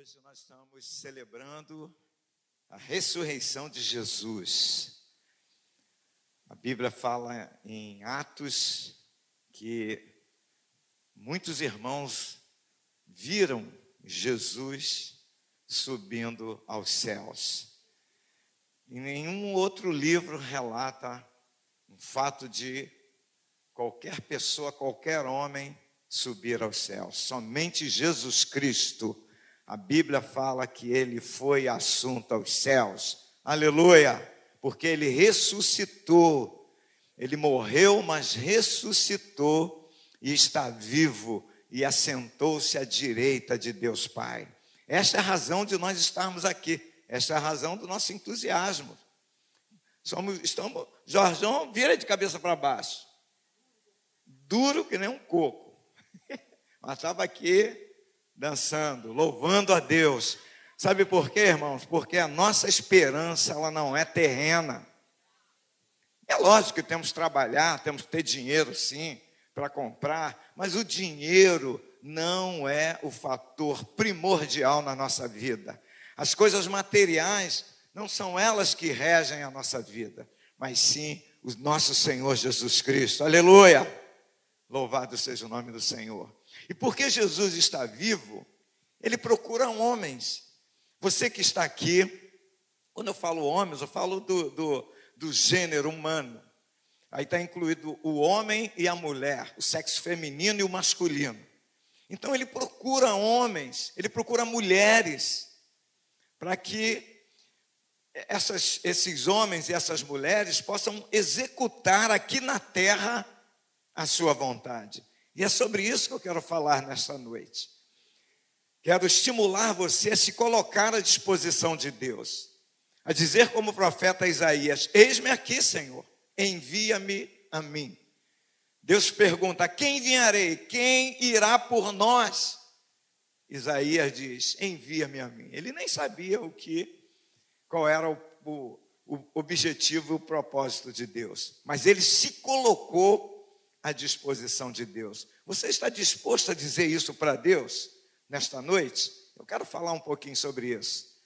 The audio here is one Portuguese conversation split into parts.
Hoje nós estamos celebrando a ressurreição de Jesus. A Bíblia fala em Atos que muitos irmãos viram Jesus subindo aos céus. E nenhum outro livro relata um fato de qualquer pessoa, qualquer homem subir aos céus. Somente Jesus Cristo, a Bíblia fala que ele foi assunto aos céus. Aleluia! Porque ele ressuscitou. Ele morreu, mas ressuscitou e está vivo e assentou-se à direita de Deus Pai. Esta é a razão de nós estarmos aqui. Esta é a razão do nosso entusiasmo. Somos, estamos, Jorjão vira de cabeça para baixo. Duro que nem um coco. Mas estava aqui dançando, louvando a Deus. Sabe por quê, irmãos? Porque a nossa esperança ela não é terrena. É lógico que temos que trabalhar, temos que ter dinheiro, sim, para comprar, mas o dinheiro não é o fator primordial na nossa vida. As coisas materiais não são elas que regem a nossa vida, mas sim o nosso Senhor Jesus Cristo. Aleluia! Louvado seja o nome do Senhor. E porque Jesus está vivo, ele procura homens. Você que está aqui, quando eu falo homens, eu falo do, do, do gênero humano. Aí está incluído o homem e a mulher, o sexo feminino e o masculino. Então ele procura homens, ele procura mulheres, para que essas, esses homens e essas mulheres possam executar aqui na terra a sua vontade. E é sobre isso que eu quero falar nesta noite. Quero estimular você a se colocar à disposição de Deus, a dizer como o profeta Isaías: Eis-me aqui, Senhor, envia-me a mim. Deus pergunta: Quem enviarei? Quem irá por nós? Isaías diz: Envia-me a mim. Ele nem sabia o que, qual era o, o, o objetivo e o propósito de Deus, mas ele se colocou à disposição de Deus. Você está disposto a dizer isso para Deus nesta noite? Eu quero falar um pouquinho sobre isso.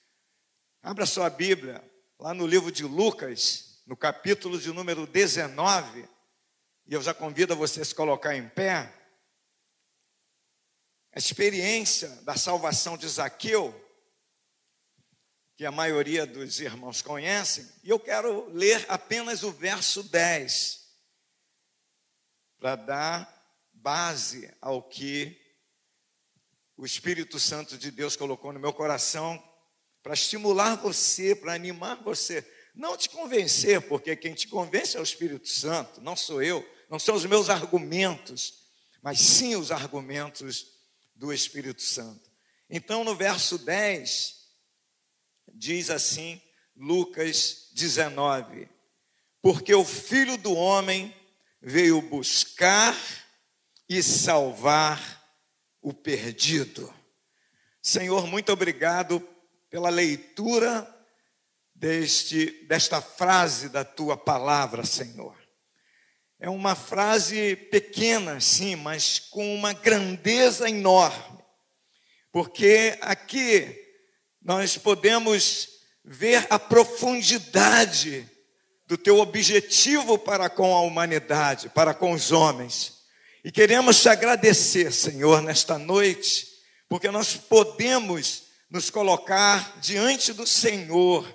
Abra sua Bíblia, lá no livro de Lucas, no capítulo de número 19, e eu já convido você a se colocar em pé. A experiência da salvação de Zaqueu, que a maioria dos irmãos conhecem, e eu quero ler apenas o verso 10 para dar base ao que o Espírito Santo de Deus colocou no meu coração, para estimular você, para animar você. Não te convencer, porque quem te convence é o Espírito Santo, não sou eu, não são os meus argumentos, mas sim os argumentos do Espírito Santo. Então, no verso 10, diz assim, Lucas 19: Porque o filho do homem veio buscar e salvar o perdido. Senhor, muito obrigado pela leitura deste, desta frase da tua palavra, Senhor. É uma frase pequena, sim, mas com uma grandeza enorme, porque aqui nós podemos ver a profundidade do teu objetivo para com a humanidade, para com os homens. E queremos te agradecer, Senhor, nesta noite, porque nós podemos nos colocar diante do Senhor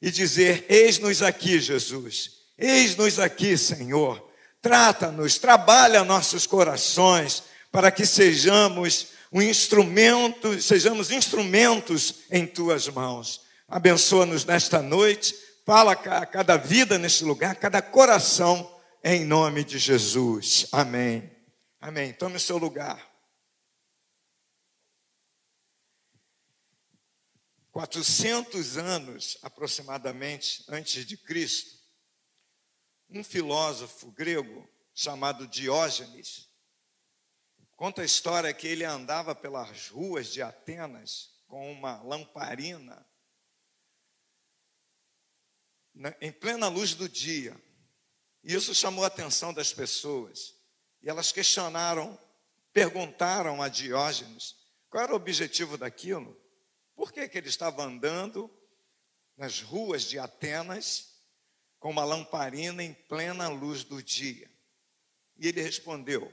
e dizer: Eis-nos aqui, Jesus, eis-nos aqui, Senhor. Trata-nos, trabalha nossos corações, para que sejamos um instrumento, sejamos instrumentos em tuas mãos. Abençoa-nos nesta noite Fala a cada vida nesse lugar, cada coração, em nome de Jesus. Amém. Amém. Tome o seu lugar. 400 anos aproximadamente antes de Cristo, um filósofo grego chamado Diógenes conta a história que ele andava pelas ruas de Atenas com uma lamparina em plena luz do dia. E isso chamou a atenção das pessoas. E elas questionaram, perguntaram a Diógenes qual era o objetivo daquilo. por que, que ele estava andando nas ruas de Atenas com uma lamparina em plena luz do dia. E ele respondeu: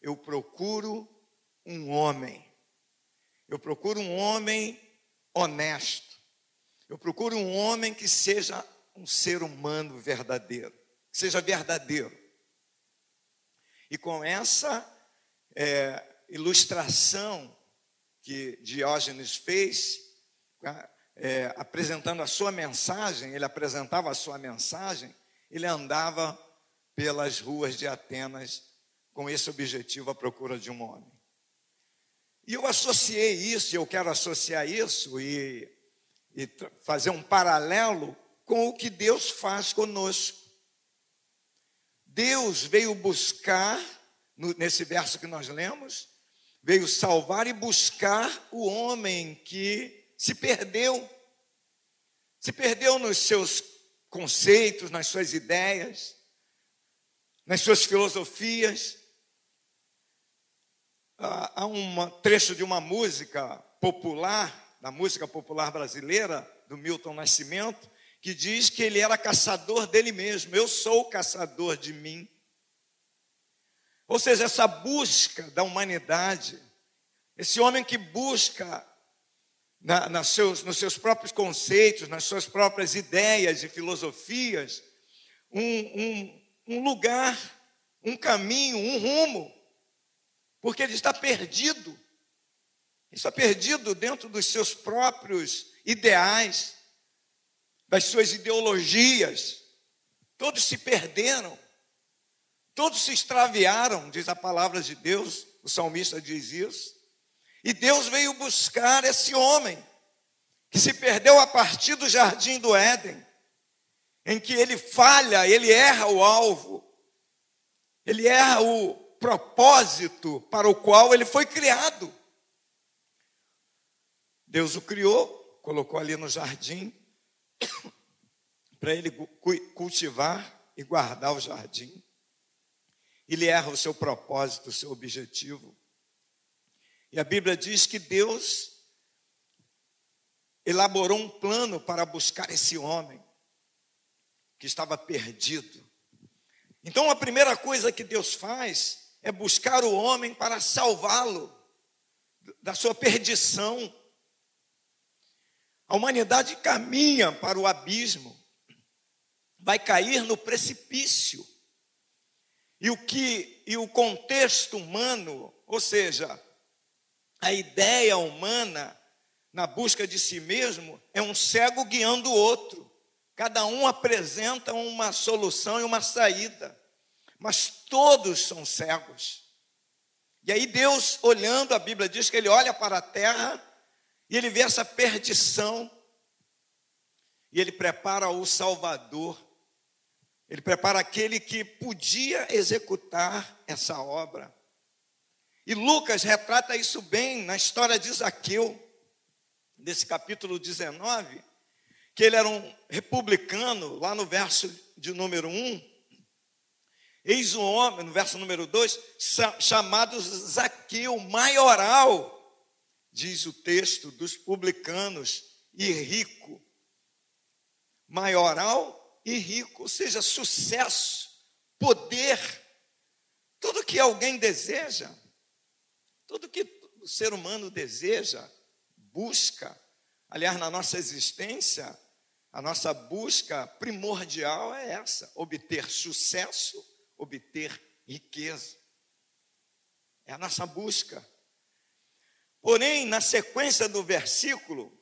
Eu procuro um homem. Eu procuro um homem honesto. Eu procuro um homem que seja um ser humano verdadeiro, que seja verdadeiro. E com essa é, ilustração que Diógenes fez, é, apresentando a sua mensagem, ele apresentava a sua mensagem, ele andava pelas ruas de Atenas com esse objetivo, a procura de um homem. E eu associei isso, eu quero associar isso e, e fazer um paralelo com o que Deus faz conosco. Deus veio buscar, nesse verso que nós lemos, veio salvar e buscar o homem que se perdeu. Se perdeu nos seus conceitos, nas suas ideias, nas suas filosofias. Há um trecho de uma música popular, da música popular brasileira, do Milton Nascimento, que diz que ele era caçador dele mesmo. Eu sou o caçador de mim. Ou seja, essa busca da humanidade, esse homem que busca na, nas seus, nos seus próprios conceitos, nas suas próprias ideias e filosofias, um, um, um lugar, um caminho, um rumo, porque ele está perdido. Ele está perdido dentro dos seus próprios ideais, das suas ideologias. Todos se perderam, todos se extraviaram, diz a palavra de Deus, o salmista diz isso. E Deus veio buscar esse homem que se perdeu a partir do jardim do Éden, em que ele falha, ele erra o alvo, ele erra o propósito para o qual ele foi criado. Deus o criou, colocou ali no jardim, para ele cultivar e guardar o jardim. Ele erra o seu propósito, o seu objetivo. E a Bíblia diz que Deus elaborou um plano para buscar esse homem que estava perdido. Então a primeira coisa que Deus faz é buscar o homem para salvá-lo da sua perdição. A humanidade caminha para o abismo, vai cair no precipício. E o que e o contexto humano, ou seja, a ideia humana na busca de si mesmo é um cego guiando o outro. Cada um apresenta uma solução e uma saída, mas todos são cegos. E aí Deus, olhando, a Bíblia diz que ele olha para a terra e ele vê essa perdição e ele prepara o Salvador. Ele prepara aquele que podia executar essa obra. E Lucas retrata isso bem na história de Zaqueu, nesse capítulo 19, que ele era um republicano, lá no verso de número 1. Eis um homem, no verso número 2, chamado Zaqueu, maioral, diz o texto, dos publicanos, e rico. Maioral e rico, ou seja, sucesso, poder, tudo que alguém deseja. Tudo que o ser humano deseja, busca, aliás, na nossa existência, a nossa busca primordial é essa: obter sucesso, obter riqueza. É a nossa busca. Porém, na sequência do versículo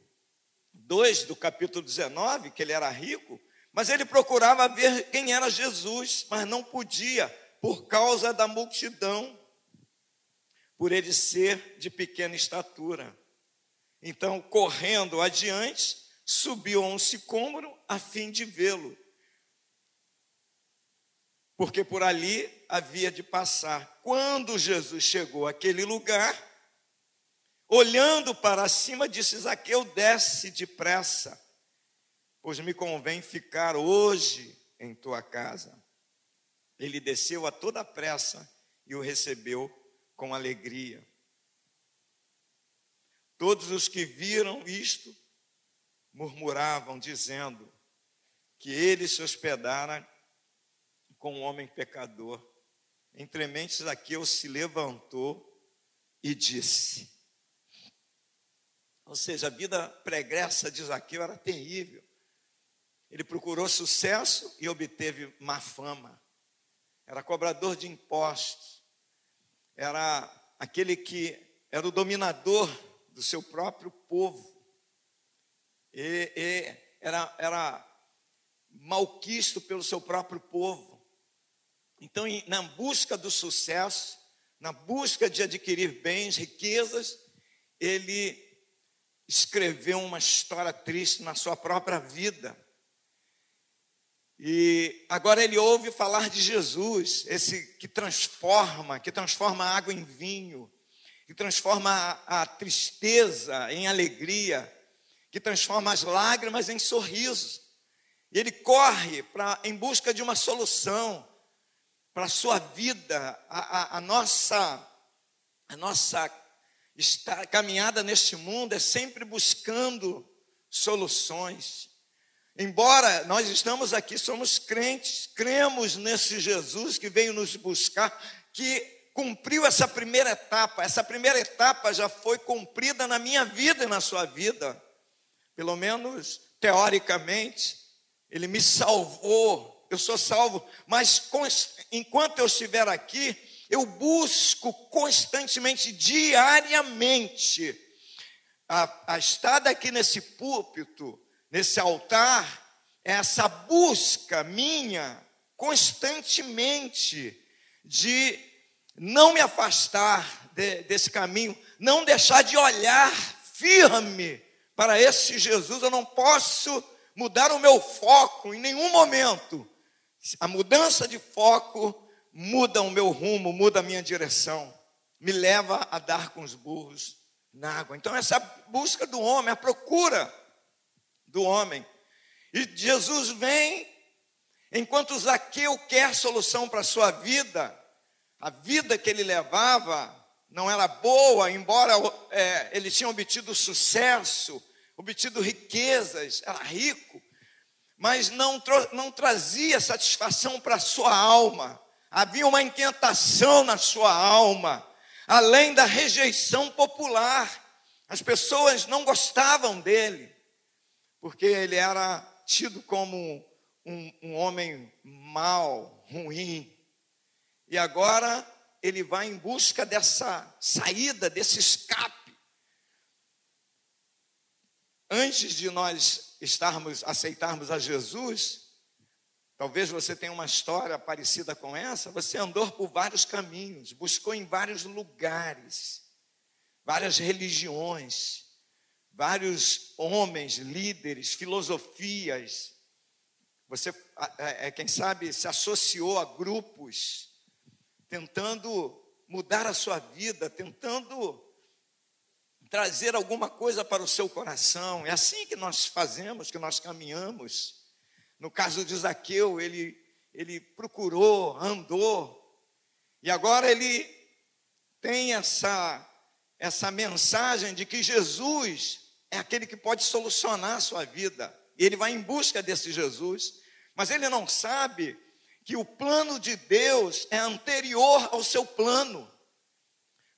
2 do capítulo 19, que ele era rico, mas ele procurava ver quem era Jesus, mas não podia, por causa da multidão por ele ser de pequena estatura. Então, correndo adiante, subiu a um sicômoro a fim de vê-lo, porque por ali havia de passar. Quando Jesus chegou àquele lugar, olhando para cima, disse: Zaqueu, desce depressa, pois me convém ficar hoje em tua casa. Ele desceu a toda pressa e o recebeu com alegria. Todos os que viram isto murmuravam, dizendo que ele se hospedara com um homem pecador. Entre mentes, Zaqueu se levantou e disse. Ou seja, a vida pregressa de Zaqueu era terrível. Ele procurou sucesso e obteve má fama. Era cobrador de impostos. Era aquele que era o dominador do seu próprio povo. E, e era, era malquisto pelo seu próprio povo. Então, na busca do sucesso, na busca de adquirir bens, riquezas, ele escreveu uma história triste na sua própria vida. E agora ele ouve falar de Jesus, esse que transforma, que transforma a água em vinho, que transforma a, a tristeza em alegria, que transforma as lágrimas em sorrisos. E ele corre pra, em busca de uma solução para a sua vida, a, a, a nossa, a nossa está, caminhada neste mundo é sempre buscando soluções. Embora nós estamos aqui, somos crentes, cremos nesse Jesus que veio nos buscar, que cumpriu essa primeira etapa. Essa primeira etapa já foi cumprida na minha vida e na sua vida. Pelo menos teoricamente, ele me salvou. Eu sou salvo, mas enquanto eu estiver aqui, eu busco constantemente, diariamente, a, a estar aqui nesse púlpito, nesse altar, é essa busca minha constantemente de não me afastar de, desse caminho, não deixar de olhar firme para esse Jesus. Eu não posso mudar o meu foco em nenhum momento. A mudança de foco muda o meu rumo, muda a minha direção, me leva a dar com os burros na água. Então, essa busca do homem, a procura do homem. E Jesus vem, enquanto Zaqueu quer solução para a sua vida, a vida que ele levava não era boa, embora é, ele tinha obtido sucesso, obtido riquezas, era rico, mas não, não trazia satisfação para a sua alma havia uma inquietação na sua alma, além da rejeição popular. As pessoas não gostavam dele, porque ele era tido como um, um homem mau, ruim. E agora ele vai em busca dessa saída, desse escape. Antes de nós estarmos aceitarmos a Jesus, Talvez você tenha uma história parecida com essa. Você andou por vários caminhos, buscou em vários lugares, várias religiões, vários homens, líderes, filosofias. Você, é, quem sabe, se associou a grupos, tentando mudar a sua vida, tentando trazer alguma coisa para o seu coração. É assim que nós fazemos, que nós caminhamos. No caso de Zaqueu, ele, ele procurou, andou, e agora ele tem essa, essa mensagem de que Jesus é aquele que pode solucionar a sua vida. E ele vai em busca desse Jesus, mas ele não sabe que o plano de Deus é anterior ao seu plano.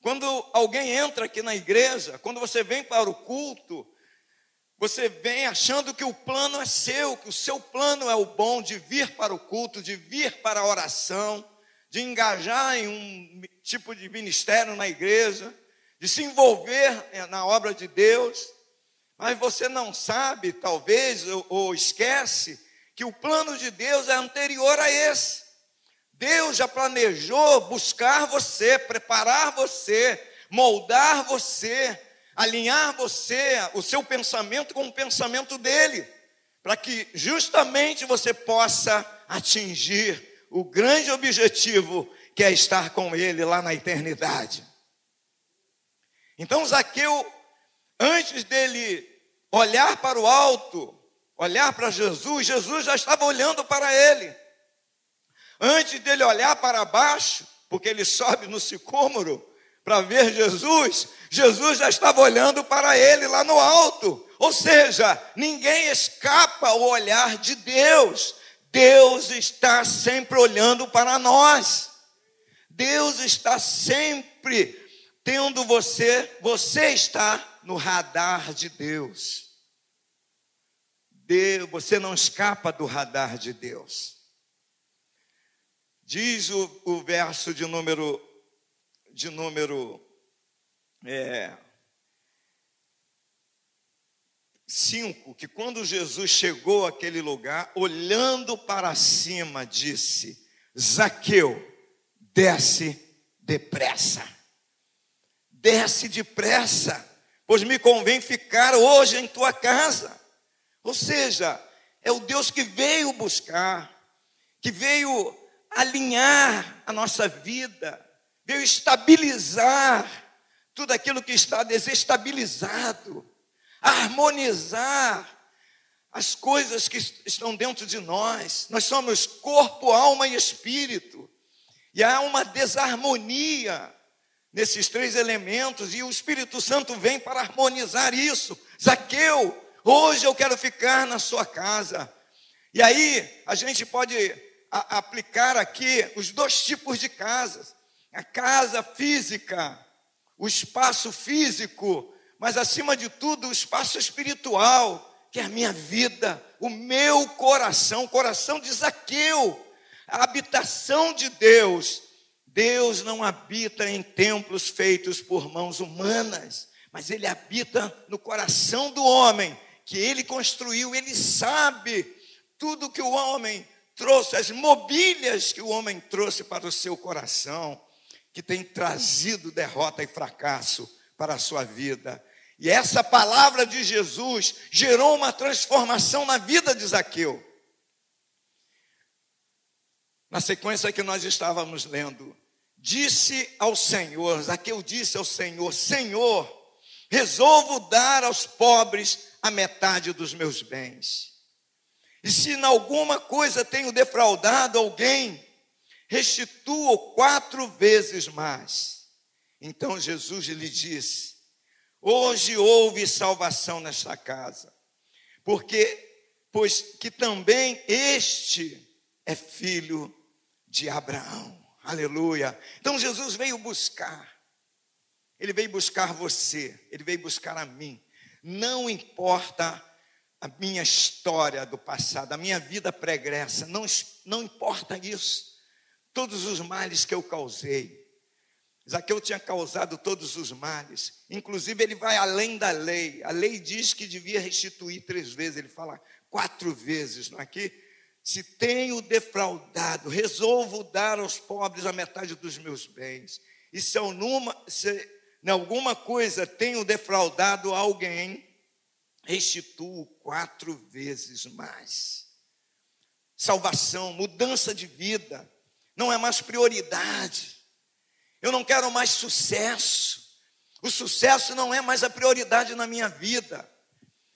Quando alguém entra aqui na igreja, quando você vem para o culto, você vem achando que o plano é seu, que o seu plano é o bom de vir para o culto, de vir para a oração, de engajar em um tipo de ministério na igreja, de se envolver na obra de Deus, mas você não sabe, talvez, ou esquece, que o plano de Deus é anterior a esse. Deus já planejou buscar você, preparar você, moldar você, alinhar você, o seu pensamento com o pensamento dele, para que justamente você possa atingir o grande objetivo que é estar com ele lá na eternidade. Então Zaqueu, antes dele olhar para o alto, olhar para Jesus, Jesus já estava olhando para ele. Antes dele olhar para baixo, porque ele sobe no sicômoro, para ver Jesus, Jesus já estava olhando para ele lá no alto. Ou seja, ninguém escapa ao olhar de Deus. Deus está sempre olhando para nós. Deus está sempre tendo você, você está no radar de Deus. Deus você não escapa do radar de Deus. Diz o, o verso de número de número é, 5, que quando Jesus chegou àquele lugar, olhando para cima, disse: Zaqueu, desce depressa. Desce depressa, pois me convém ficar hoje em tua casa. Ou seja, é o Deus que veio buscar, que veio alinhar a nossa vida, veio estabilizar tudo aquilo que está desestabilizado, harmonizar as coisas que estão dentro de nós. Nós somos corpo, alma e espírito. E há uma desarmonia nesses três elementos, e o Espírito Santo vem para harmonizar isso. Zaqueu, hoje eu quero ficar na sua casa. E aí a gente pode aplicar aqui os dois tipos de casas a casa física, o espaço físico, mas acima de tudo o espaço espiritual, que é a minha vida, o meu coração, o coração de Zaqueu, a habitação de Deus. Deus não habita em templos feitos por mãos humanas, mas ele habita no coração do homem, que ele construiu, ele sabe tudo que o homem trouxe, as mobílias que o homem trouxe para o seu coração que tem trazido derrota e fracasso para a sua vida. E essa palavra de Jesus gerou uma transformação na vida de Zaqueu. Na sequência que nós estávamos lendo, disse ao Senhor, Zaqueu disse ao Senhor: Senhor, resolvo dar aos pobres a metade dos meus bens. E se em alguma coisa tenho defraudado alguém, restituo quatro vezes mais. Então Jesus lhe disse: Hoje houve salvação nesta casa, porque pois que também este é filho de Abraão. Aleluia. Então Jesus veio buscar. Ele veio buscar você, ele veio buscar a mim. Não importa a minha história do passado, a minha vida pregressa, não, não importa isso todos os males que eu causei. Zaqueu tinha causado todos os males, inclusive ele vai além da lei. A lei diz que devia restituir três vezes, ele fala quatro vezes, não é aqui? Se tenho defraudado, resolvo dar aos pobres a metade dos meus bens. E se, eu numa, se em alguma coisa tenho defraudado alguém, restituo quatro vezes mais. Salvação, mudança de vida não é mais prioridade. Eu não quero mais sucesso. O sucesso não é mais a prioridade na minha vida.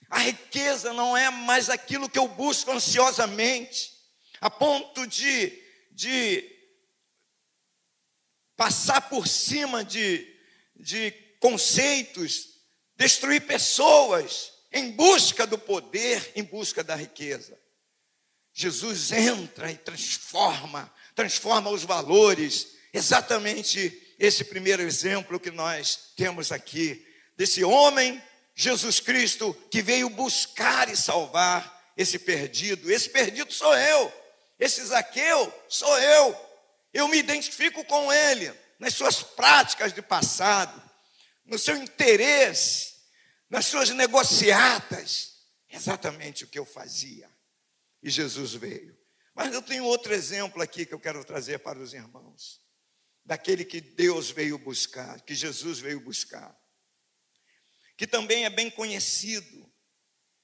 A riqueza não é mais aquilo que eu busco ansiosamente, a ponto de, de passar por cima de, de conceitos, destruir pessoas em busca do poder, em busca da riqueza. Jesus entra e transforma transforma os valores. Exatamente esse primeiro exemplo que nós temos aqui, desse homem, Jesus Cristo, que veio buscar e salvar esse perdido. Esse perdido sou eu, esse Zaqueu sou eu. Eu me identifico com ele nas suas práticas de passado, no seu interesse, nas suas negociatas. Exatamente o que eu fazia. E Jesus veio mas eu tenho outro exemplo aqui que eu quero trazer para os irmãos. Daquele que Deus veio buscar, que Jesus veio buscar. Que também é bem conhecido,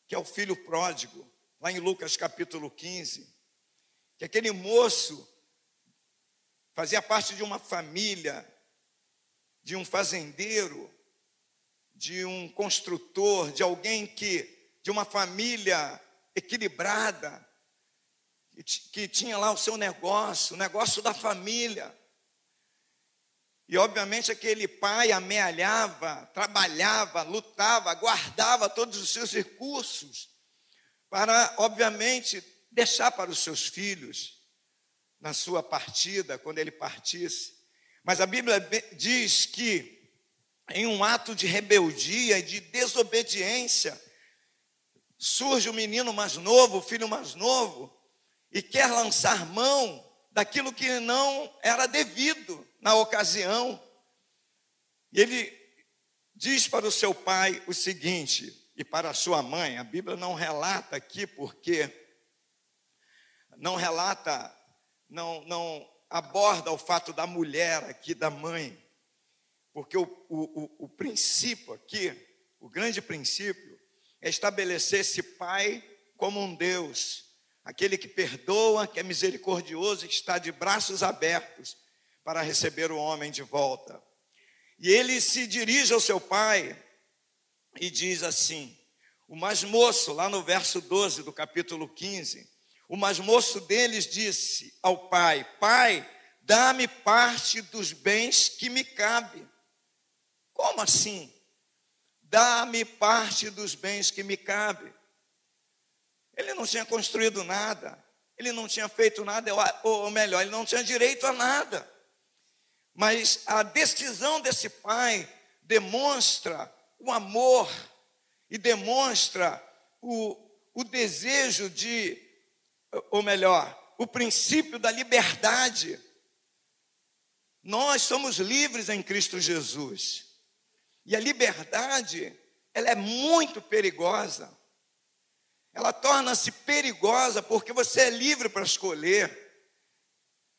que é o filho pródigo, lá em Lucas capítulo 15. Que aquele moço fazia parte de uma família, de um fazendeiro, de um construtor, de alguém que, de uma família equilibrada, que tinha lá o seu negócio, o negócio da família. E, obviamente, aquele pai amealhava, trabalhava, lutava, guardava todos os seus recursos para, obviamente, deixar para os seus filhos na sua partida, quando ele partisse. Mas a Bíblia diz que, em um ato de rebeldia e de desobediência, surge o menino mais novo, o filho mais novo, e quer lançar mão daquilo que não era devido na ocasião. E ele diz para o seu pai o seguinte, e para a sua mãe, a Bíblia não relata aqui porque não relata, não, não aborda o fato da mulher aqui, da mãe, porque o, o, o princípio aqui, o grande princípio, é estabelecer esse pai como um Deus, aquele que perdoa, que é misericordioso e que está de braços abertos para receber o homem de volta. E ele se dirige ao seu pai e diz assim: o mais moço, lá no verso 12 do capítulo 15, o mais moço deles disse ao pai: Pai, dá-me parte dos bens que me cabe. Como assim? Dá-me parte dos bens que me cabe. Ele não tinha construído nada, ele não tinha feito nada, ou melhor, ele não tinha direito a nada. Mas a decisão desse pai demonstra o amor e demonstra o, o desejo de, ou melhor, o princípio da liberdade. Nós somos livres em Cristo Jesus. E a liberdade, ela é muito perigosa. Ela torna-se perigosa porque você é livre para escolher.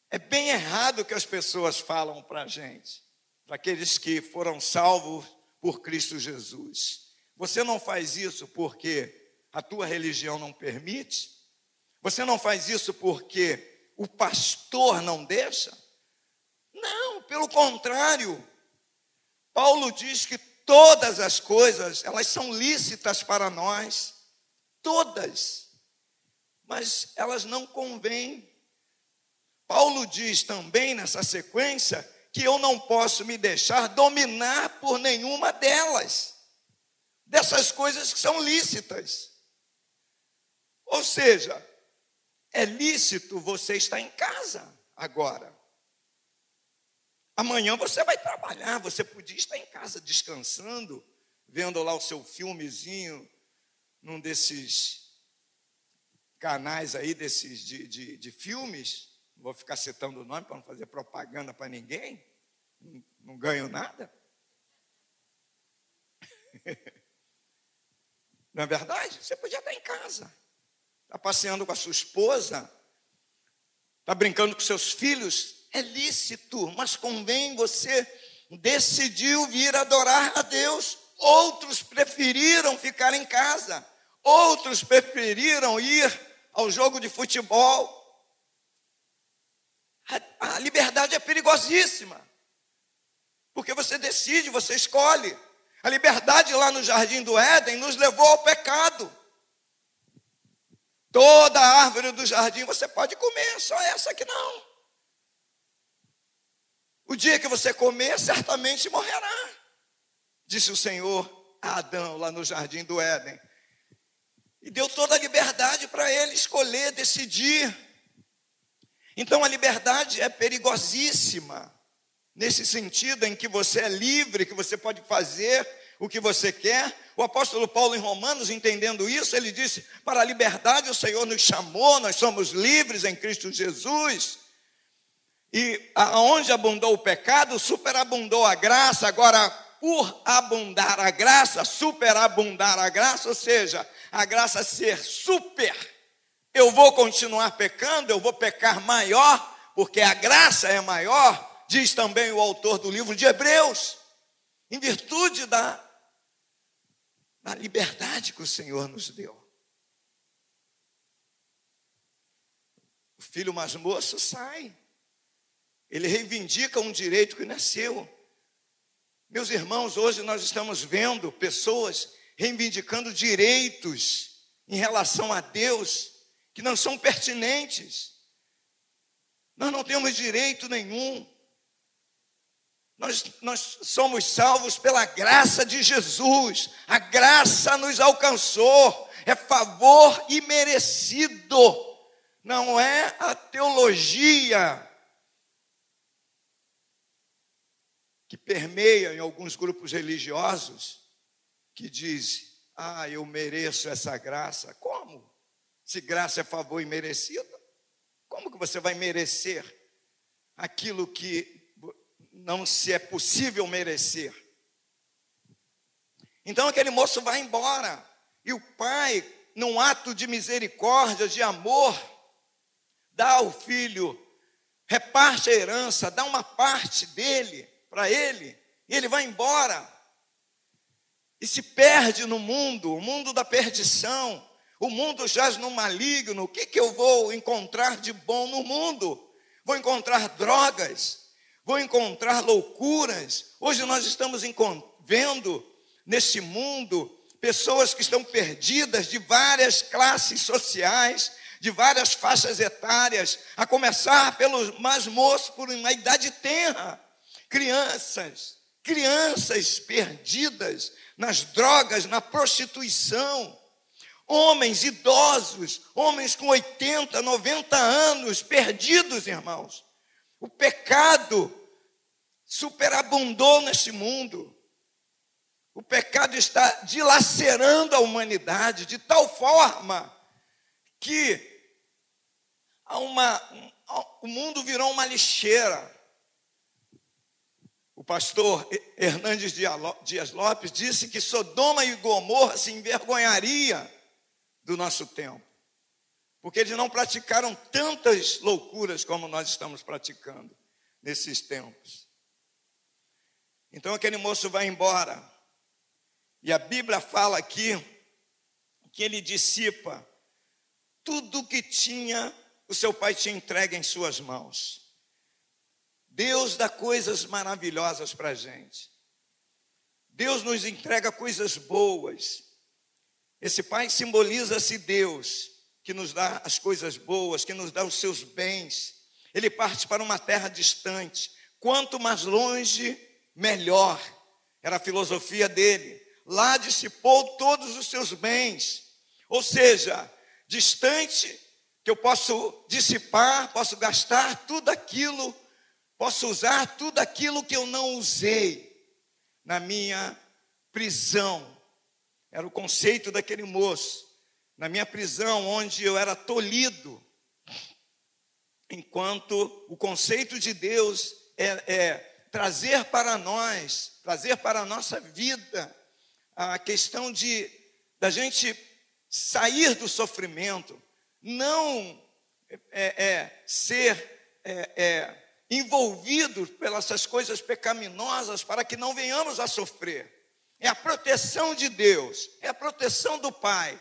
É bem errado o que as pessoas falam para a gente, para aqueles que foram salvos por Cristo Jesus. Você não faz isso porque a tua religião não permite? Você não faz isso porque o pastor não deixa? Não, pelo contrário. Paulo diz que todas as coisas, elas são lícitas para nós, todas. Mas elas não convêm Paulo diz também nessa sequência que eu não posso me deixar dominar por nenhuma delas, dessas coisas que são lícitas. Ou seja, é lícito você estar em casa agora. Amanhã você vai trabalhar, você podia estar em casa descansando, vendo lá o seu filmezinho num desses canais aí, desses de, de, de filmes não vou ficar citando o nome para não fazer propaganda para ninguém, não, não ganho nada. Não é verdade? Você podia estar em casa, está passeando com a sua esposa, está brincando com seus filhos, é lícito, mas convém você decidiu vir adorar a Deus. Outros preferiram ficar em casa, outros preferiram ir ao jogo de futebol, a, a liberdade é perigosíssima. Porque você decide, você escolhe. A liberdade lá no jardim do Éden nos levou ao pecado. Toda árvore do jardim você pode comer, só essa que não. O dia que você comer, certamente morrerá, disse o Senhor a Adão lá no jardim do Éden. E deu toda a liberdade para ele escolher, decidir. Então a liberdade é perigosíssima, nesse sentido em que você é livre, que você pode fazer o que você quer. O apóstolo Paulo, em Romanos, entendendo isso, ele disse: Para a liberdade o Senhor nos chamou, nós somos livres em Cristo Jesus. E aonde abundou o pecado, superabundou a graça. Agora, por abundar a graça, superabundar a graça, ou seja, a graça ser super eu vou continuar pecando, eu vou pecar maior, porque a graça é maior, diz também o autor do livro de Hebreus, em virtude da, da liberdade que o Senhor nos deu. O filho mais moço sai, ele reivindica um direito que nasceu. Meus irmãos, hoje nós estamos vendo pessoas reivindicando direitos em relação a Deus que não são pertinentes. Nós não temos direito nenhum. Nós, nós somos salvos pela graça de Jesus. A graça nos alcançou. É favor imerecido. Não é a teologia que permeia em alguns grupos religiosos que diz: "Ah, eu mereço essa graça". Como? Se graça é favor imerecido, como que você vai merecer aquilo que não se é possível merecer. Então aquele moço vai embora e o pai, num ato de misericórdia, de amor, dá ao filho, reparte a herança, dá uma parte dele para ele, e ele vai embora. E se perde no mundo, o mundo da perdição, o mundo jaz no maligno. O que, que eu vou encontrar de bom no mundo? Vou encontrar drogas, vou encontrar loucuras. Hoje nós estamos vendo nesse mundo pessoas que estão perdidas de várias classes sociais, de várias faixas etárias, a começar pelos mais moços, por uma idade tenra, crianças, crianças perdidas nas drogas, na prostituição, homens idosos, homens com 80, 90 anos, perdidos, irmãos. O pecado superabundou neste mundo. O pecado está dilacerando a humanidade de tal forma que uma, o mundo virou uma lixeira. Pastor Hernandes Dias Lopes disse que Sodoma e Gomorra se envergonharia do nosso tempo, porque eles não praticaram tantas loucuras como nós estamos praticando nesses tempos. Então aquele moço vai embora. E a Bíblia fala aqui que ele dissipa tudo que tinha, o seu pai tinha entregue em suas mãos. Deus dá coisas maravilhosas para a gente. Deus nos entrega coisas boas. Esse pai simboliza-se Deus, que nos dá as coisas boas, que nos dá os seus bens. Ele parte para uma terra distante. Quanto mais longe melhor. Era a filosofia dele. Lá dissipou todos os seus bens. Ou seja, distante, que eu posso dissipar, posso gastar tudo aquilo, posso usar tudo aquilo que eu não usei na minha prisão. Era o conceito daquele moço. Na minha prisão, onde eu era tolhido, enquanto o conceito de Deus é, é trazer para nós, trazer para a nossa vida a questão de da gente sair do sofrimento, não é, é, ser é, é, envolvido pelas coisas pecaminosas para que não venhamos a sofrer. É a proteção de Deus, é a proteção do Pai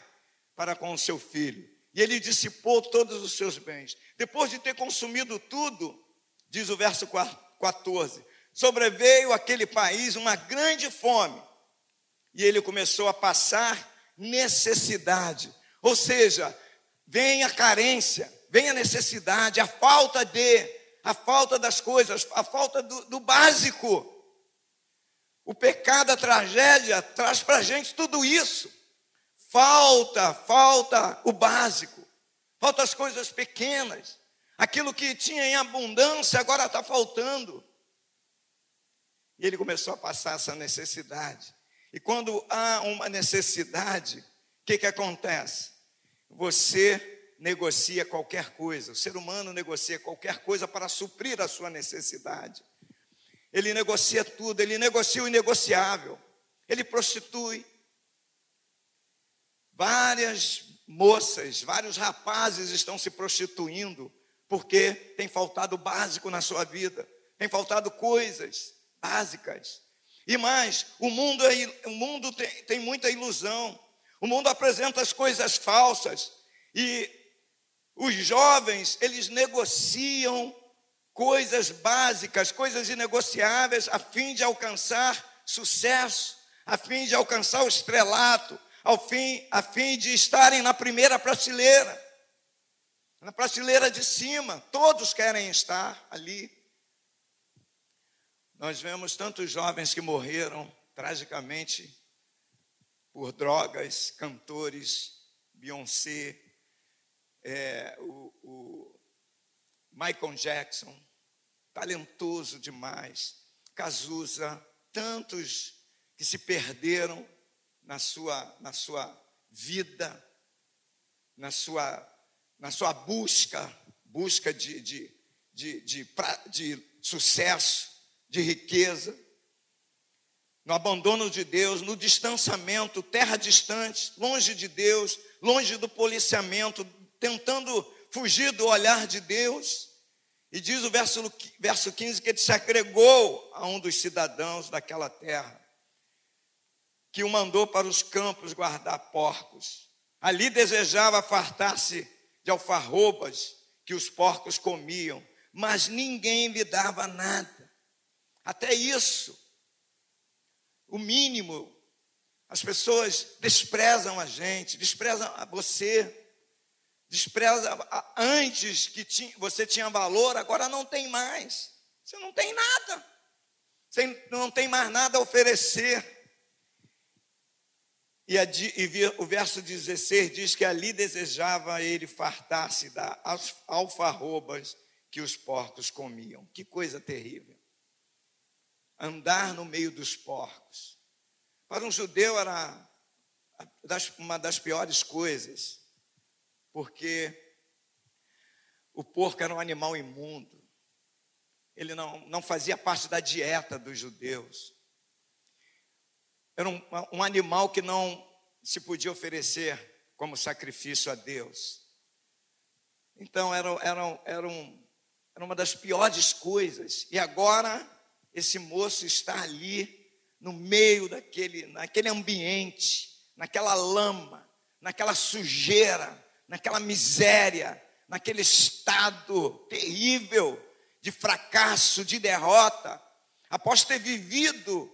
para com o seu filho. E ele dissipou todos os seus bens. Depois de ter consumido tudo, diz o verso 14: sobreveio àquele país uma grande fome e ele começou a passar necessidade. Ou seja, vem a carência, vem a necessidade, a falta de, a falta das coisas, a falta do, do básico. O pecado, a tragédia, traz para a gente tudo isso. Falta, falta o básico, falta as coisas pequenas. Aquilo que tinha em abundância agora está faltando. E ele começou a passar essa necessidade. E quando há uma necessidade, o que, que acontece? Você negocia qualquer coisa, o ser humano negocia qualquer coisa para suprir a sua necessidade. Ele negocia tudo, ele negocia o inegociável, ele prostitui. Várias moças, vários rapazes estão se prostituindo porque tem faltado básico na sua vida, tem faltado coisas básicas. E mais, o mundo, é, o mundo tem, tem muita ilusão. O mundo apresenta as coisas falsas. E os jovens, eles negociam coisas básicas, coisas inegociáveis, a fim de alcançar sucesso, a fim de alcançar o estrelato, ao fim, a fim de estarem na primeira prateleira, na prateleira de cima. Todos querem estar ali. Nós vemos tantos jovens que morreram tragicamente por drogas, cantores, Beyoncé, é, o, o Michael Jackson, talentoso demais, Cazuza, tantos que se perderam na sua, na sua vida, na sua, na sua busca, busca de, de, de, de, de sucesso, de riqueza, no abandono de Deus, no distanciamento, terra distante, longe de Deus, longe do policiamento, tentando fugir do olhar de Deus. E diz o verso, verso 15 que ele se agregou a um dos cidadãos daquela terra, que o mandou para os campos guardar porcos. Ali desejava fartar-se de alfarrobas que os porcos comiam, mas ninguém lhe dava nada. Até isso, o mínimo, as pessoas desprezam a gente, desprezam a você, desprezam antes que você tinha valor, agora não tem mais. Você não tem nada. Você não tem mais nada a oferecer. E o verso 16 diz que ali desejava ele fartar-se das alfarrobas que os porcos comiam. Que coisa terrível andar no meio dos porcos. Para um judeu era uma das piores coisas, porque o porco era um animal imundo, ele não, não fazia parte da dieta dos judeus, era um, um animal que não se podia oferecer como sacrifício a Deus. Então era, era, era, um, era uma das piores coisas, e agora esse moço está ali no meio daquele, naquele ambiente, naquela lama, naquela sujeira, naquela miséria, naquele estado terrível de fracasso, de derrota, após ter vivido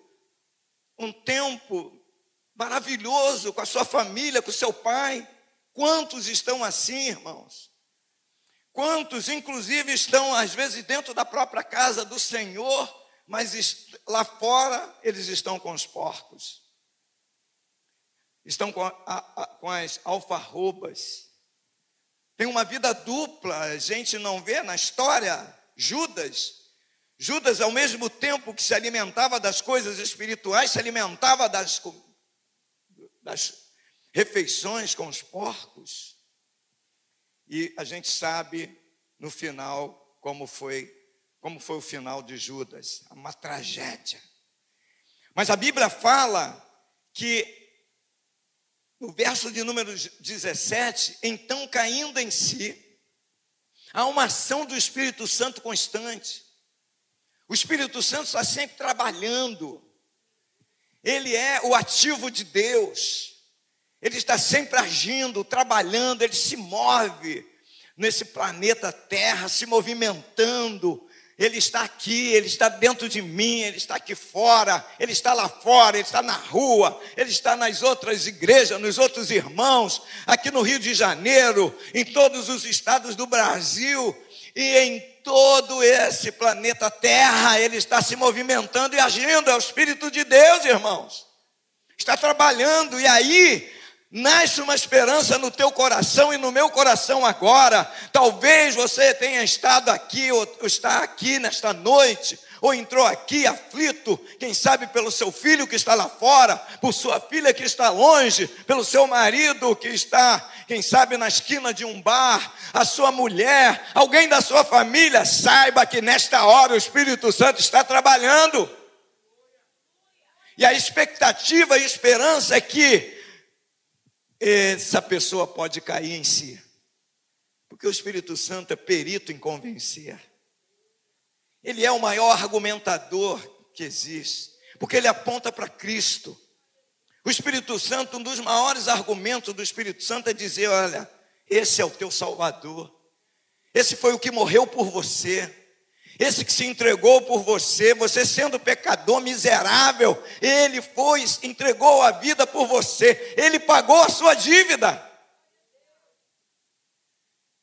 um tempo maravilhoso com a sua família, com o seu pai. Quantos estão assim, irmãos? Quantos, inclusive, estão às vezes dentro da própria casa do Senhor, mas lá fora eles estão com os porcos, estão com, a, a, com as alfarrobas. Tem uma vida dupla, a gente não vê na história Judas. Judas, ao mesmo tempo que se alimentava das coisas espirituais, se alimentava das, das refeições com os porcos. E a gente sabe no final como foi como foi o final de Judas, uma tragédia. Mas a Bíblia fala que, no verso de número 17, então caindo em si, há uma ação do Espírito Santo constante. O Espírito Santo está sempre trabalhando, ele é o ativo de Deus, ele está sempre agindo, trabalhando, ele se move nesse planeta Terra, se movimentando, ele está aqui, Ele está dentro de mim, Ele está aqui fora, Ele está lá fora, Ele está na rua, Ele está nas outras igrejas, nos outros irmãos, aqui no Rio de Janeiro, em todos os estados do Brasil e em todo esse planeta Terra, Ele está se movimentando e agindo, é o Espírito de Deus, irmãos. Está trabalhando, e aí Nasce uma esperança no teu coração e no meu coração agora. Talvez você tenha estado aqui ou está aqui nesta noite, ou entrou aqui aflito, quem sabe pelo seu filho que está lá fora, por sua filha que está longe, pelo seu marido que está, quem sabe, na esquina de um bar, a sua mulher, alguém da sua família, saiba que nesta hora o Espírito Santo está trabalhando. E a expectativa e esperança é que essa pessoa pode cair em si. Porque o Espírito Santo é perito em convencer. Ele é o maior argumentador que existe, porque ele aponta para Cristo. O Espírito Santo, um dos maiores argumentos do Espírito Santo é dizer: olha, esse é o teu Salvador, esse foi o que morreu por você. Esse que se entregou por você, você sendo pecador miserável, ele foi, entregou a vida por você, ele pagou a sua dívida.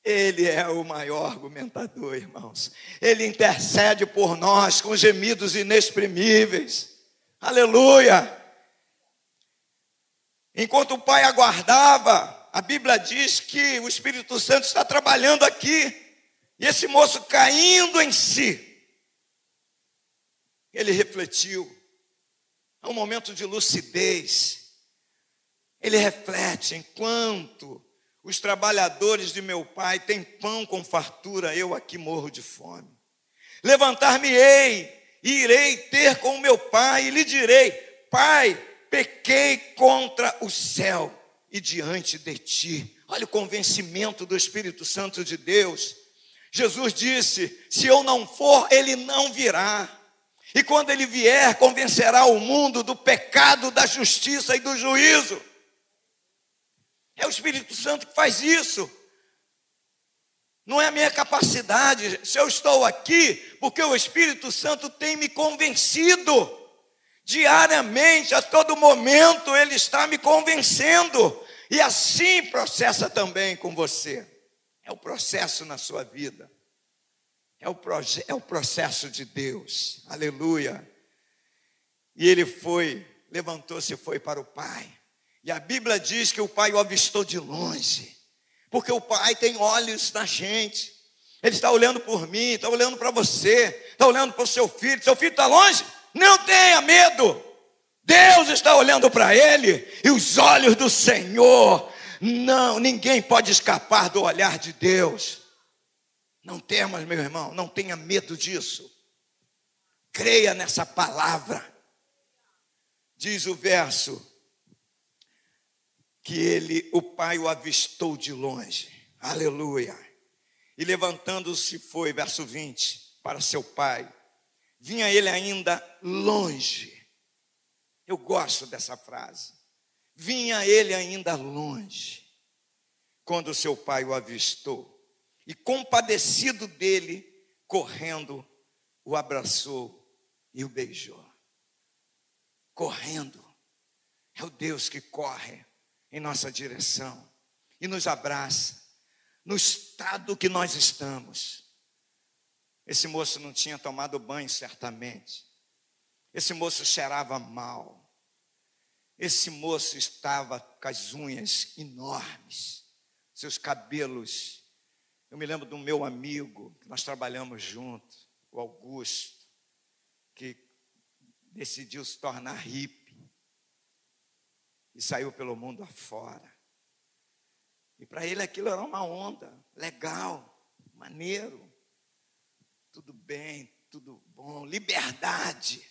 Ele é o maior argumentador, irmãos. Ele intercede por nós com gemidos inexprimíveis. Aleluia! Enquanto o pai aguardava, a Bíblia diz que o Espírito Santo está trabalhando aqui. E esse moço caindo em si, ele refletiu. É um momento de lucidez. Ele reflete enquanto os trabalhadores de meu pai têm pão com fartura, eu aqui morro de fome. Levantar-me-ei e irei ter com meu pai e lhe direi: Pai, pequei contra o céu e diante de ti. Olha o convencimento do Espírito Santo de Deus. Jesus disse: Se eu não for, ele não virá. E quando ele vier, convencerá o mundo do pecado, da justiça e do juízo. É o Espírito Santo que faz isso. Não é a minha capacidade. Se eu estou aqui, porque o Espírito Santo tem me convencido. Diariamente, a todo momento, Ele está me convencendo. E assim processa também com você. É o processo na sua vida. É o, é o processo de Deus. Aleluia. E ele foi, levantou-se e foi para o Pai. E a Bíblia diz que o pai o avistou de longe, porque o pai tem olhos na gente. Ele está olhando por mim, está olhando para você, está olhando para o seu filho. Seu filho está longe? Não tenha medo. Deus está olhando para ele e os olhos do Senhor. Não, ninguém pode escapar do olhar de Deus. Não temas, meu irmão, não tenha medo disso. Creia nessa palavra. Diz o verso que ele, o pai o avistou de longe. Aleluia. E levantando-se foi, verso 20, para seu pai. Vinha ele ainda longe. Eu gosto dessa frase. Vinha ele ainda longe, quando seu pai o avistou. E compadecido dele, correndo, o abraçou e o beijou. Correndo. É o Deus que corre em nossa direção e nos abraça no estado que nós estamos. Esse moço não tinha tomado banho, certamente. Esse moço cheirava mal. Esse moço estava com as unhas enormes, seus cabelos. Eu me lembro do meu amigo, que nós trabalhamos junto, o Augusto, que decidiu se tornar hippie e saiu pelo mundo afora. E para ele aquilo era uma onda, legal, maneiro, tudo bem, tudo bom, liberdade.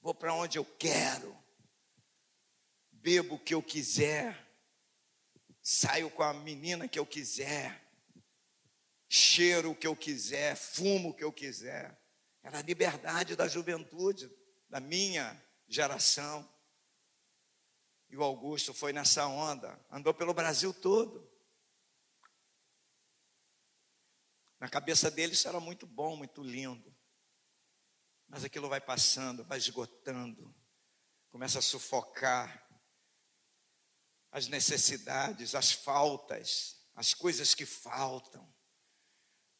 Vou para onde eu quero, bebo o que eu quiser, saio com a menina que eu quiser, cheiro o que eu quiser, fumo o que eu quiser. Era a liberdade da juventude, da minha geração. E o Augusto foi nessa onda, andou pelo Brasil todo. Na cabeça dele isso era muito bom, muito lindo. Mas aquilo vai passando, vai esgotando, começa a sufocar as necessidades, as faltas, as coisas que faltam.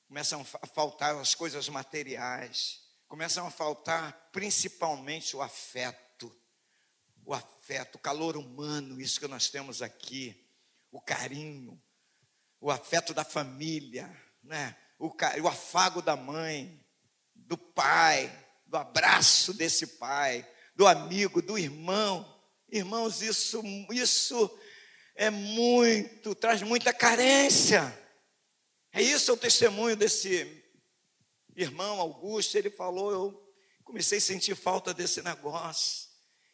Começam a faltar as coisas materiais, começam a faltar principalmente o afeto o afeto, o calor humano, isso que nós temos aqui, o carinho, o afeto da família, né? o, o afago da mãe, do pai, do abraço desse pai, do amigo, do irmão. Irmãos, isso, isso é muito, traz muita carência. É isso o testemunho desse irmão Augusto. Ele falou: Eu comecei a sentir falta desse negócio.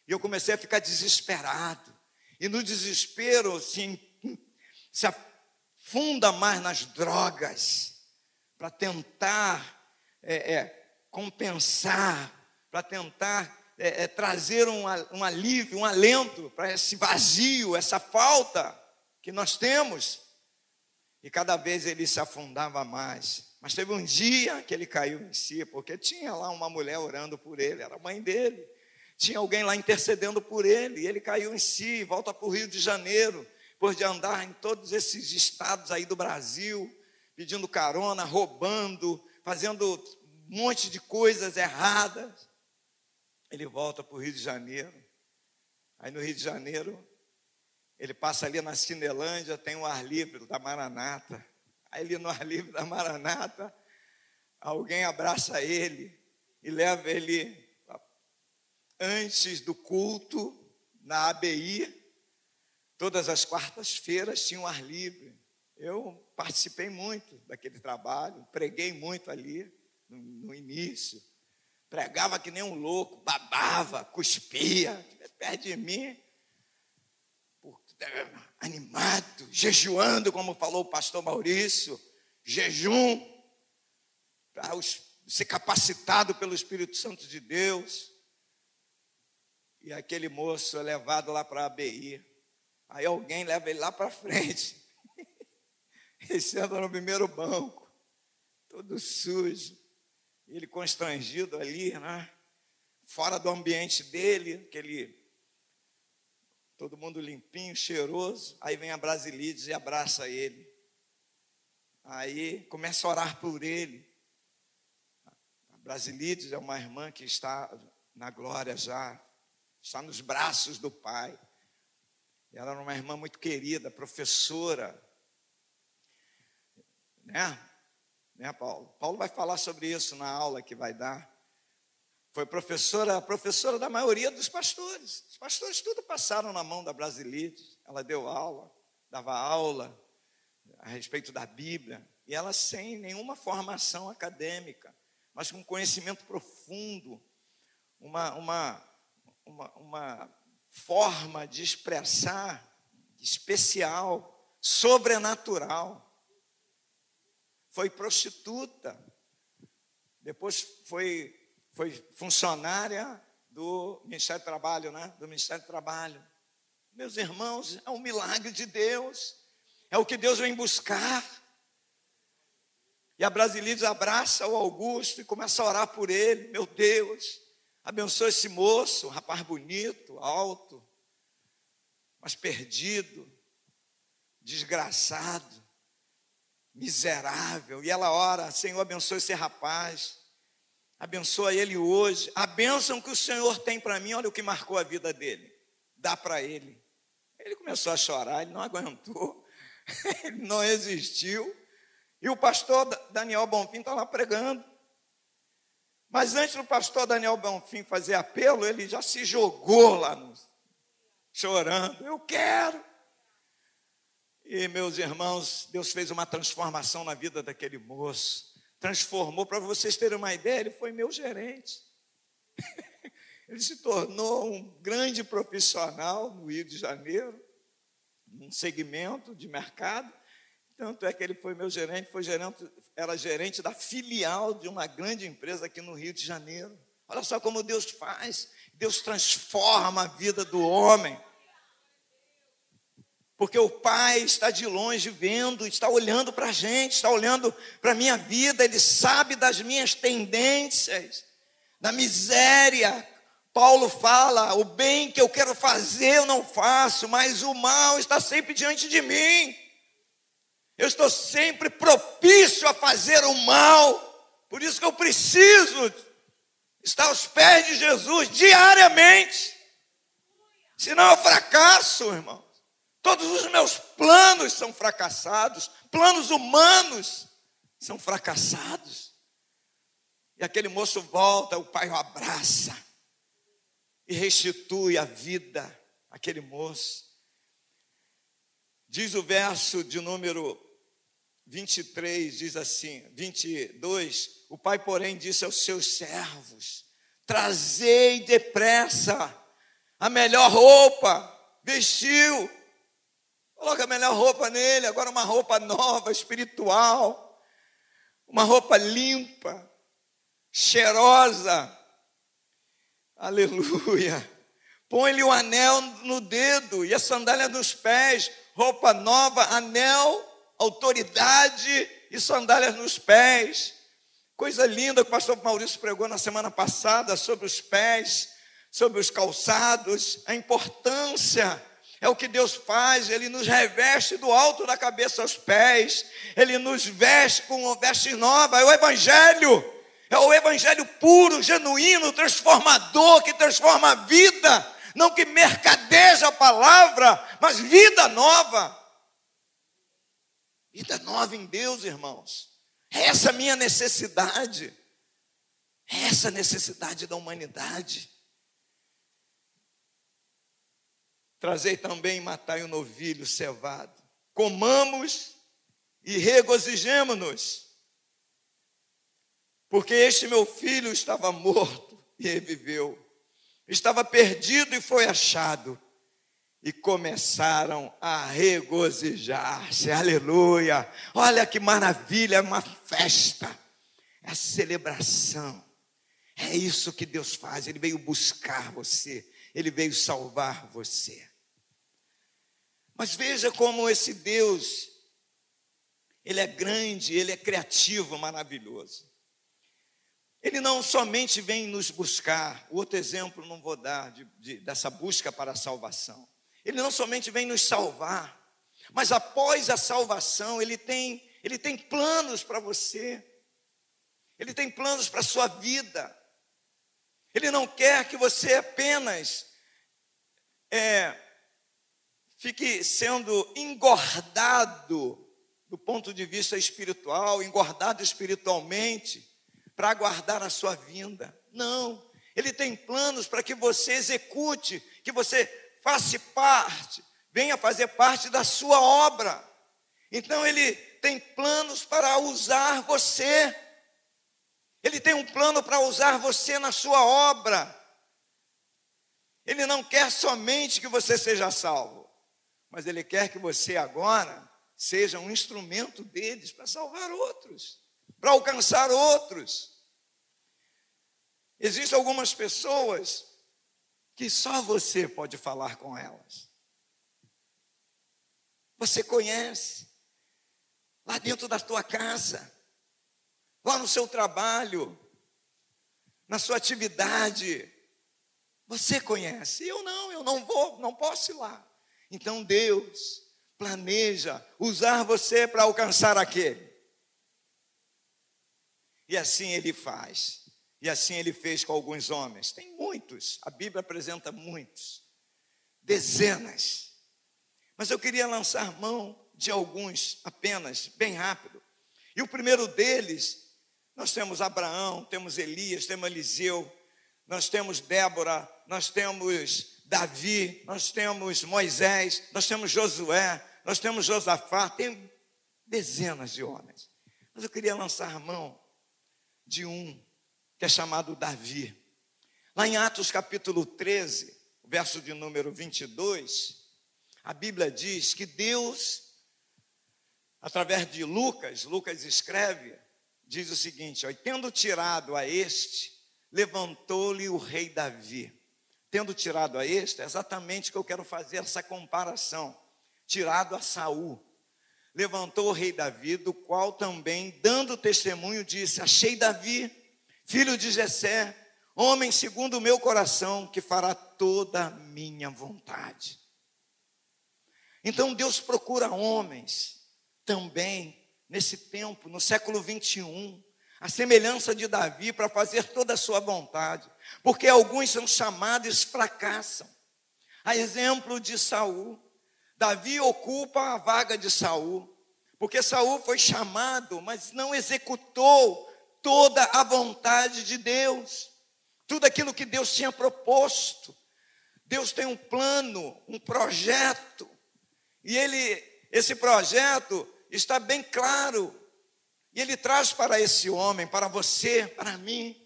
E eu comecei a ficar desesperado. E no desespero, assim, se afunda mais nas drogas, para tentar é, é, compensar, para tentar é, é, trazer um, um alívio, um alento para esse vazio, essa falta que nós temos. E cada vez ele se afundava mais. Mas teve um dia que ele caiu em si, porque tinha lá uma mulher orando por ele, era a mãe dele. Tinha alguém lá intercedendo por ele, e ele caiu em si, volta para o Rio de Janeiro, depois de andar em todos esses estados aí do Brasil, pedindo carona, roubando, fazendo um monte de coisas erradas, ele volta para o Rio de Janeiro. Aí no Rio de Janeiro, ele passa ali na Cinelândia, tem um ar livre da Maranata. Aí ele no ar livre da Maranata, alguém abraça ele e leva ele antes do culto na ABI. Todas as quartas-feiras tinha um ar livre. Eu participei muito daquele trabalho, preguei muito ali no, no início. Pregava que nem um louco, babava, cuspia, perto de mim, animado, jejuando, como falou o pastor Maurício, jejum, para ser capacitado pelo Espírito Santo de Deus. E aquele moço é levado lá para a ABI. Aí alguém leva ele lá para frente. Ele senta no primeiro banco, todo sujo. Ele constrangido ali, né? Fora do ambiente dele, aquele todo mundo limpinho, cheiroso. Aí vem a Brasilides e abraça ele. Aí começa a orar por ele. A Brasilides é uma irmã que está na glória já, está nos braços do Pai. Ela era uma irmã muito querida, professora. Né? Né, Paulo? Paulo vai falar sobre isso na aula que vai dar. Foi professora, professora da maioria dos pastores. Os pastores tudo passaram na mão da Brasilite. Ela deu aula, dava aula a respeito da Bíblia. E ela sem nenhuma formação acadêmica, mas com conhecimento profundo, uma, uma, uma, uma forma de expressar especial, sobrenatural. Foi prostituta, depois foi foi funcionária do Ministério do Trabalho, né? Do Ministério do Trabalho. Meus irmãos, é um milagre de Deus. É o que Deus vem buscar. E a Brasilides abraça o Augusto e começa a orar por ele. Meu Deus, abençoa esse moço, um rapaz bonito, alto, mas perdido, desgraçado, miserável. E ela ora: Senhor, abençoa esse rapaz. Abençoa ele hoje. A bênção que o Senhor tem para mim, olha o que marcou a vida dele. Dá para ele. Ele começou a chorar, ele não aguentou, ele não existiu. E o pastor Daniel Bonfim está lá pregando. Mas antes do pastor Daniel Bonfim fazer apelo, ele já se jogou lá, no, chorando. Eu quero. E meus irmãos, Deus fez uma transformação na vida daquele moço transformou. Para vocês terem uma ideia, ele foi meu gerente. ele se tornou um grande profissional no Rio de Janeiro, num segmento de mercado. Tanto é que ele foi meu gerente, foi gerente, era gerente da filial de uma grande empresa aqui no Rio de Janeiro. Olha só como Deus faz. Deus transforma a vida do homem porque o Pai está de longe vendo, está olhando para a gente, está olhando para a minha vida, Ele sabe das minhas tendências, da miséria. Paulo fala: o bem que eu quero fazer eu não faço, mas o mal está sempre diante de mim. Eu estou sempre propício a fazer o mal, por isso que eu preciso estar aos pés de Jesus diariamente, senão eu fracasso, irmão. Todos os meus planos são fracassados, planos humanos são fracassados. E aquele moço volta, o pai o abraça e restitui a vida àquele moço. Diz o verso de número 23, diz assim, 22, o pai, porém, disse aos seus servos: Trazei depressa a melhor roupa, vestiu, Coloca a melhor roupa nele, agora uma roupa nova, espiritual, uma roupa limpa, cheirosa. Aleluia. Põe-lhe o anel no dedo e a sandália nos pés, roupa nova, anel, autoridade e sandálias nos pés. Coisa linda que o pastor Maurício pregou na semana passada sobre os pés, sobre os calçados, a importância É o que Deus faz, Ele nos reveste do alto da cabeça aos pés, Ele nos veste com uma veste nova, é o Evangelho, é o Evangelho puro, genuíno, transformador, que transforma a vida, não que mercadeja a palavra, mas vida nova. Vida nova em Deus, irmãos. É essa a minha necessidade. É essa necessidade da humanidade. Trazei também matai o novilho cevado. Comamos e regozijemo-nos. Porque este meu filho estava morto e reviveu. Estava perdido e foi achado. E começaram a regozijar-se. Aleluia! Olha que maravilha, é uma festa. É a celebração. É isso que Deus faz. Ele veio buscar você. Ele veio salvar você. Mas veja como esse Deus, ele é grande, ele é criativo, maravilhoso. Ele não somente vem nos buscar, outro exemplo não vou dar de, de, dessa busca para a salvação. Ele não somente vem nos salvar, mas após a salvação, ele tem, ele tem planos para você. Ele tem planos para a sua vida. Ele não quer que você apenas é, fique sendo engordado do ponto de vista espiritual, engordado espiritualmente, para aguardar a sua vinda. Não, ele tem planos para que você execute, que você faça parte, venha fazer parte da sua obra. Então ele tem planos para usar você. Ele tem um plano para usar você na sua obra. Ele não quer somente que você seja salvo mas Ele quer que você agora seja um instrumento deles para salvar outros, para alcançar outros. Existem algumas pessoas que só você pode falar com elas. Você conhece, lá dentro da tua casa, lá no seu trabalho, na sua atividade. Você conhece, eu não, eu não vou, não posso ir lá. Então Deus planeja usar você para alcançar aquele. E assim ele faz. E assim ele fez com alguns homens. Tem muitos, a Bíblia apresenta muitos, dezenas. Mas eu queria lançar mão de alguns apenas, bem rápido. E o primeiro deles, nós temos Abraão, temos Elias, temos Eliseu, nós temos Débora, nós temos Davi, nós temos Moisés, nós temos Josué, nós temos Josafá, tem dezenas de homens. Mas eu queria lançar mão de um que é chamado Davi. Lá em Atos capítulo 13, verso de número 22, a Bíblia diz que Deus, através de Lucas, Lucas escreve, diz o seguinte: ó, tendo tirado a este, levantou-lhe o rei Davi tendo tirado a este, é exatamente que eu quero fazer essa comparação. Tirado a Saul, levantou o rei Davi, do qual também, dando testemunho, disse: Achei Davi, filho de Jessé, homem segundo o meu coração, que fará toda a minha vontade. Então Deus procura homens também nesse tempo, no século 21, a semelhança de Davi, para fazer toda a sua vontade porque alguns são chamados e fracassam. A exemplo de Saul, Davi ocupa a vaga de Saul, porque Saul foi chamado, mas não executou toda a vontade de Deus, tudo aquilo que Deus tinha proposto. Deus tem um plano, um projeto, e ele, esse projeto está bem claro, e ele traz para esse homem, para você, para mim,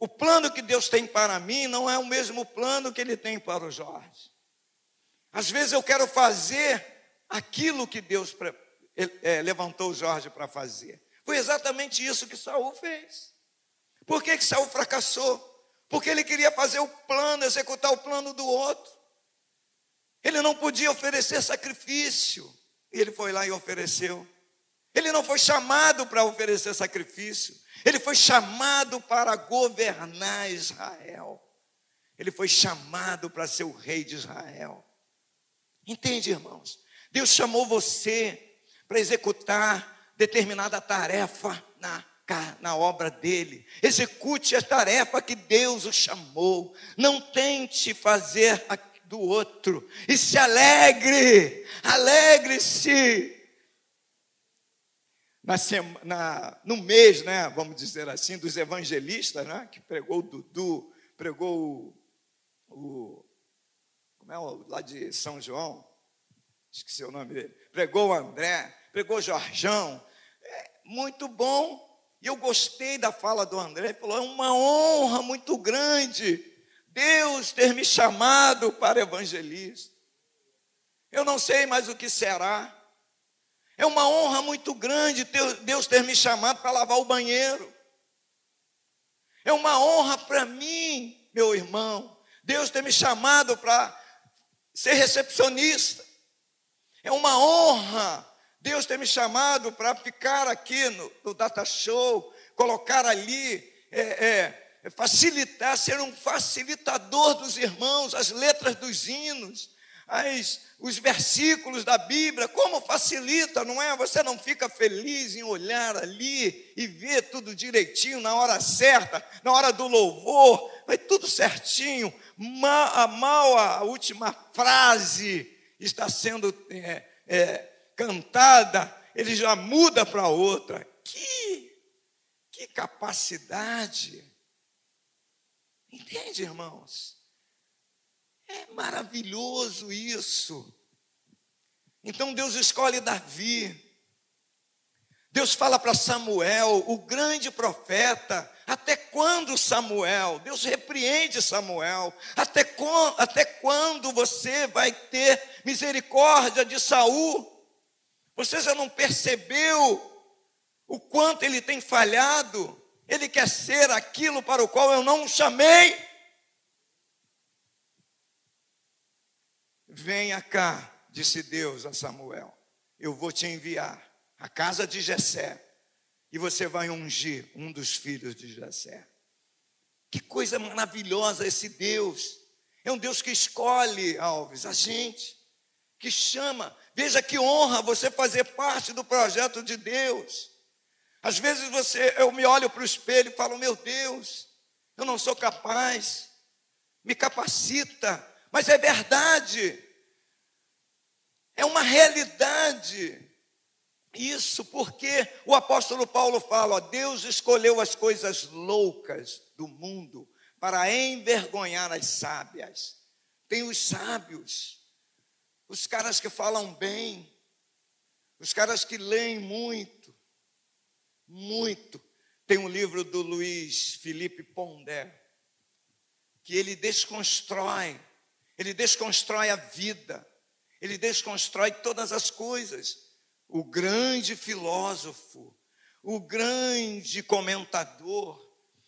o plano que Deus tem para mim não é o mesmo plano que Ele tem para o Jorge. Às vezes eu quero fazer aquilo que Deus é, levantou o Jorge para fazer. Foi exatamente isso que Saul fez. Por que, que Saul fracassou? Porque ele queria fazer o plano, executar o plano do outro. Ele não podia oferecer sacrifício. E ele foi lá e ofereceu. Ele não foi chamado para oferecer sacrifício. Ele foi chamado para governar Israel. Ele foi chamado para ser o rei de Israel. Entende, irmãos? Deus chamou você para executar determinada tarefa na, na obra dele. Execute a tarefa que Deus o chamou. Não tente fazer do outro. E se alegre, alegre-se. Na, na, no mês, né, vamos dizer assim, dos evangelistas, né, que pregou o Dudu, pregou o, o como é o, lá de São João, esqueci o nome dele, pregou o André, pregou o Jorjão, é, muito bom, e eu gostei da fala do André, ele falou, é uma honra muito grande Deus ter me chamado para evangelista. Eu não sei mais o que será. É uma honra muito grande Deus ter me chamado para lavar o banheiro. É uma honra para mim, meu irmão, Deus ter me chamado para ser recepcionista. É uma honra Deus ter me chamado para ficar aqui no, no Data Show, colocar ali é, é, é facilitar, ser um facilitador dos irmãos, as letras dos hinos, as, os versículos da Bíblia, como facilita, não é? Você não fica feliz em olhar ali e ver tudo direitinho na hora certa, na hora do louvor, vai tudo certinho. Mal, a mal a última frase está sendo é, é, cantada, ele já muda para outra. Que, que capacidade! Entende, irmãos? É maravilhoso isso. Então Deus escolhe Davi. Deus fala para Samuel, o grande profeta, até quando Samuel? Deus repreende Samuel. Até, até quando você vai ter misericórdia de Saul? Você já não percebeu o quanto ele tem falhado? Ele quer ser aquilo para o qual eu não o chamei. Venha cá, disse Deus a Samuel. Eu vou te enviar à casa de Jessé e você vai ungir um dos filhos de Jessé. Que coisa maravilhosa esse Deus. É um Deus que escolhe, Alves, a gente, que chama. Veja que honra você fazer parte do projeto de Deus. Às vezes você, eu me olho para o espelho e falo, meu Deus, eu não sou capaz, me capacita, mas é verdade, é uma realidade. Isso porque o apóstolo Paulo fala: ó, Deus escolheu as coisas loucas do mundo para envergonhar as sábias. Tem os sábios, os caras que falam bem, os caras que leem muito, muito. Tem um livro do Luiz Felipe Pondé, que ele desconstrói, ele desconstrói a vida, ele desconstrói todas as coisas. O grande filósofo, o grande comentador,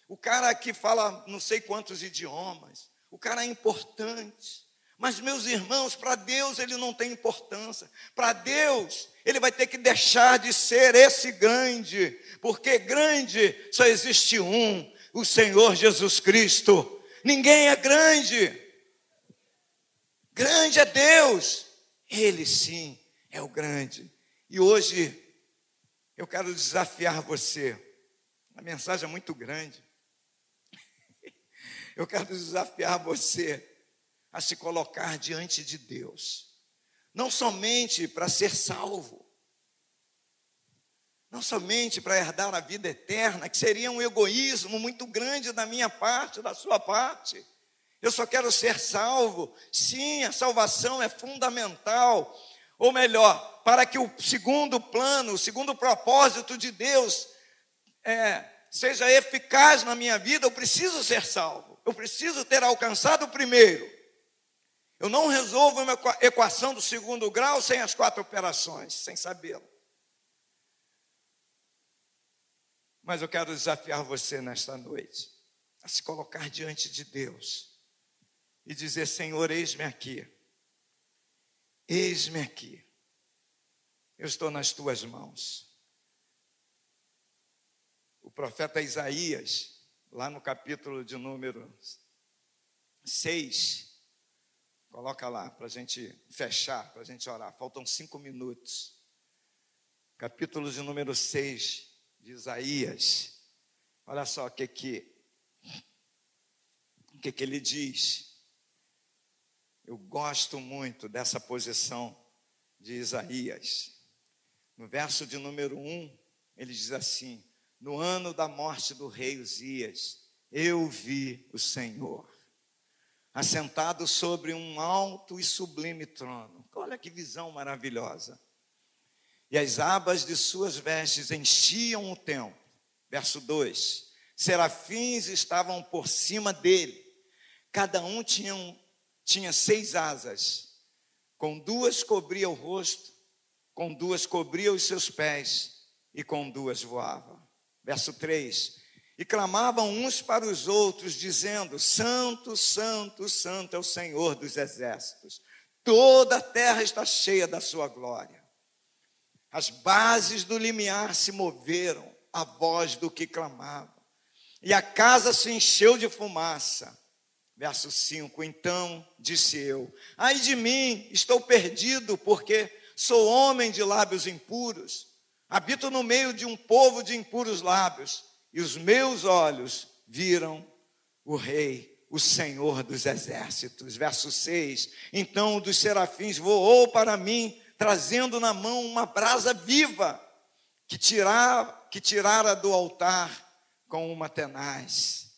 o cara que fala não sei quantos idiomas, o cara é importante. Mas, meus irmãos, para Deus ele não tem importância. Para Deus, ele vai ter que deixar de ser esse grande, porque grande só existe um, o Senhor Jesus Cristo. Ninguém é grande. Grande é Deus. Ele sim é o grande. E hoje eu quero desafiar você. A mensagem é muito grande. Eu quero desafiar você a se colocar diante de Deus, não somente para ser salvo, não somente para herdar a vida eterna, que seria um egoísmo muito grande da minha parte, da sua parte. Eu só quero ser salvo. Sim, a salvação é fundamental. Ou melhor, para que o segundo plano, o segundo propósito de Deus é, seja eficaz na minha vida, eu preciso ser salvo. Eu preciso ter alcançado o primeiro. Eu não resolvo uma equação do segundo grau sem as quatro operações, sem sabê-lo. Mas eu quero desafiar você nesta noite a se colocar diante de Deus e dizer: Senhor, eis-me aqui, eis-me aqui, eu estou nas tuas mãos. O profeta Isaías, lá no capítulo de número 6, Coloca lá para a gente fechar, para a gente orar. Faltam cinco minutos. Capítulo de número 6 de Isaías. Olha só o que que, o que, que ele diz. Eu gosto muito dessa posição de Isaías. No verso de número 1, ele diz assim: No ano da morte do rei Uzias, eu vi o Senhor assentado sobre um alto e sublime trono. Olha que visão maravilhosa. E as abas de suas vestes enchiam o templo. Verso 2: Serafins estavam por cima dele, cada um tinha, um, tinha seis asas, com duas cobria o rosto, com duas cobria os seus pés, e com duas voava. Verso 3: e clamavam uns para os outros, dizendo: Santo, Santo, Santo é o Senhor dos exércitos, toda a terra está cheia da sua glória. As bases do limiar se moveram à voz do que clamava, e a casa se encheu de fumaça. Verso 5: Então disse eu: Ai de mim, estou perdido, porque sou homem de lábios impuros, habito no meio de um povo de impuros lábios e os meus olhos viram o Rei, o Senhor dos exércitos. Verso 6: Então um dos serafins voou para mim, trazendo na mão uma brasa viva, que, que tirara do altar com uma tenaz.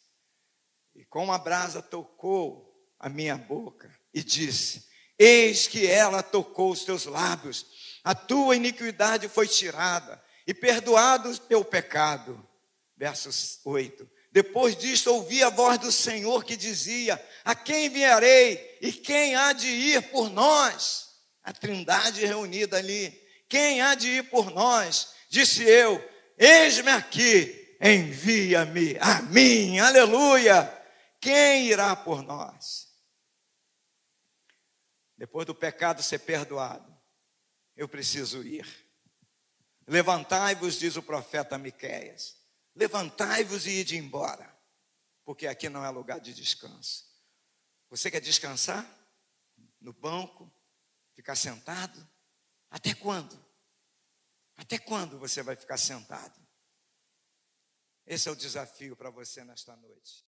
E com a brasa tocou a minha boca e disse: Eis que ela tocou os teus lábios, a tua iniquidade foi tirada, e perdoado o teu pecado versos 8. Depois disto, ouvi a voz do Senhor que dizia: A quem enviarei e quem há de ir por nós? A trindade reunida ali. Quem há de ir por nós? Disse eu: Eis-me aqui, envia-me a mim. Aleluia! Quem irá por nós? Depois do pecado ser perdoado, eu preciso ir. Levantai-vos, diz o profeta Miqueias Levantai-vos e ide embora, porque aqui não é lugar de descanso. Você quer descansar? No banco? Ficar sentado? Até quando? Até quando você vai ficar sentado? Esse é o desafio para você nesta noite.